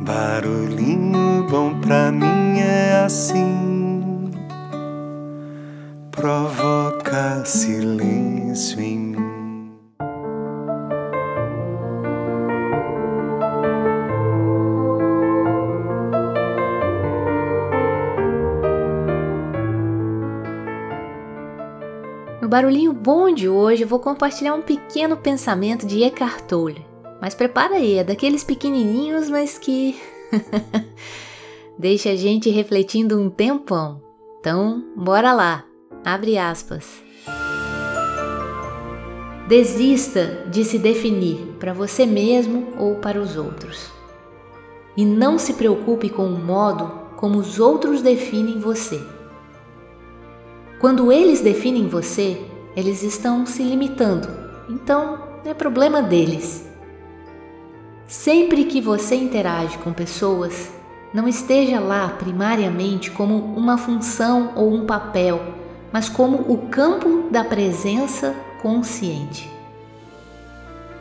Barulhinho bom pra mim é assim, provoca silêncio em mim. No barulhinho bom de hoje eu vou compartilhar um pequeno pensamento de Eckhart Tolle. Mas prepara aí, é daqueles pequenininhos, mas que deixa a gente refletindo um tempão. Então, bora lá. Abre aspas. Desista de se definir para você mesmo ou para os outros. E não se preocupe com o modo como os outros definem você. Quando eles definem você, eles estão se limitando, então é problema deles. Sempre que você interage com pessoas, não esteja lá primariamente como uma função ou um papel, mas como o campo da presença consciente.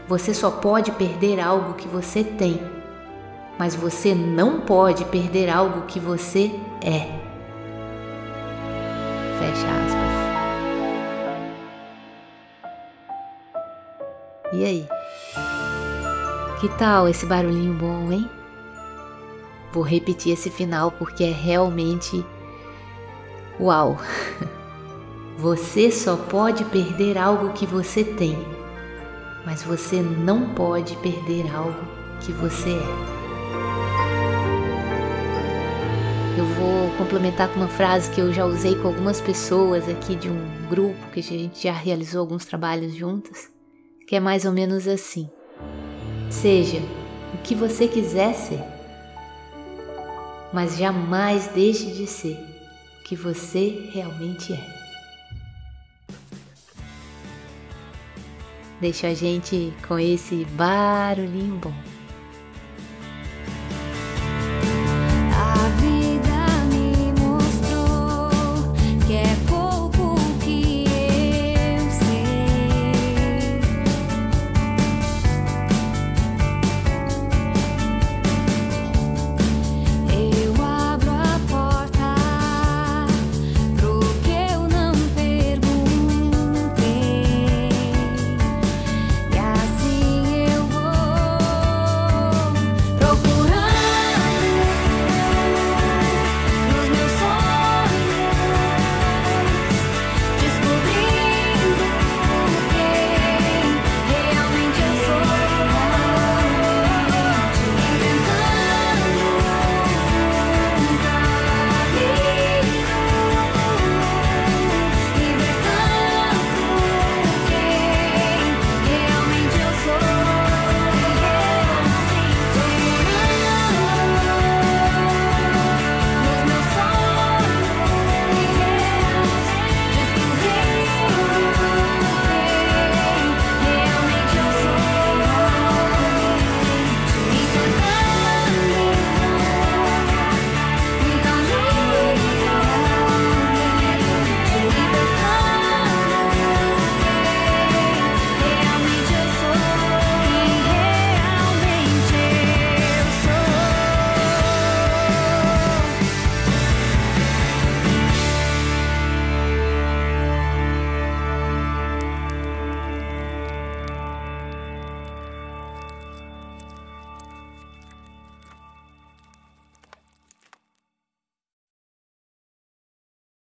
Você só pode perder algo que você tem, mas você não pode perder algo que você é. Fecha aspas. E aí? Que tal esse barulhinho bom, hein? Vou repetir esse final porque é realmente uau! Você só pode perder algo que você tem, mas você não pode perder algo que você é. Eu vou complementar com uma frase que eu já usei com algumas pessoas aqui de um grupo que a gente já realizou alguns trabalhos juntas, que é mais ou menos assim: Seja o que você quiser ser, mas jamais deixe de ser o que você realmente é. Deixa a gente com esse barulhinho bom.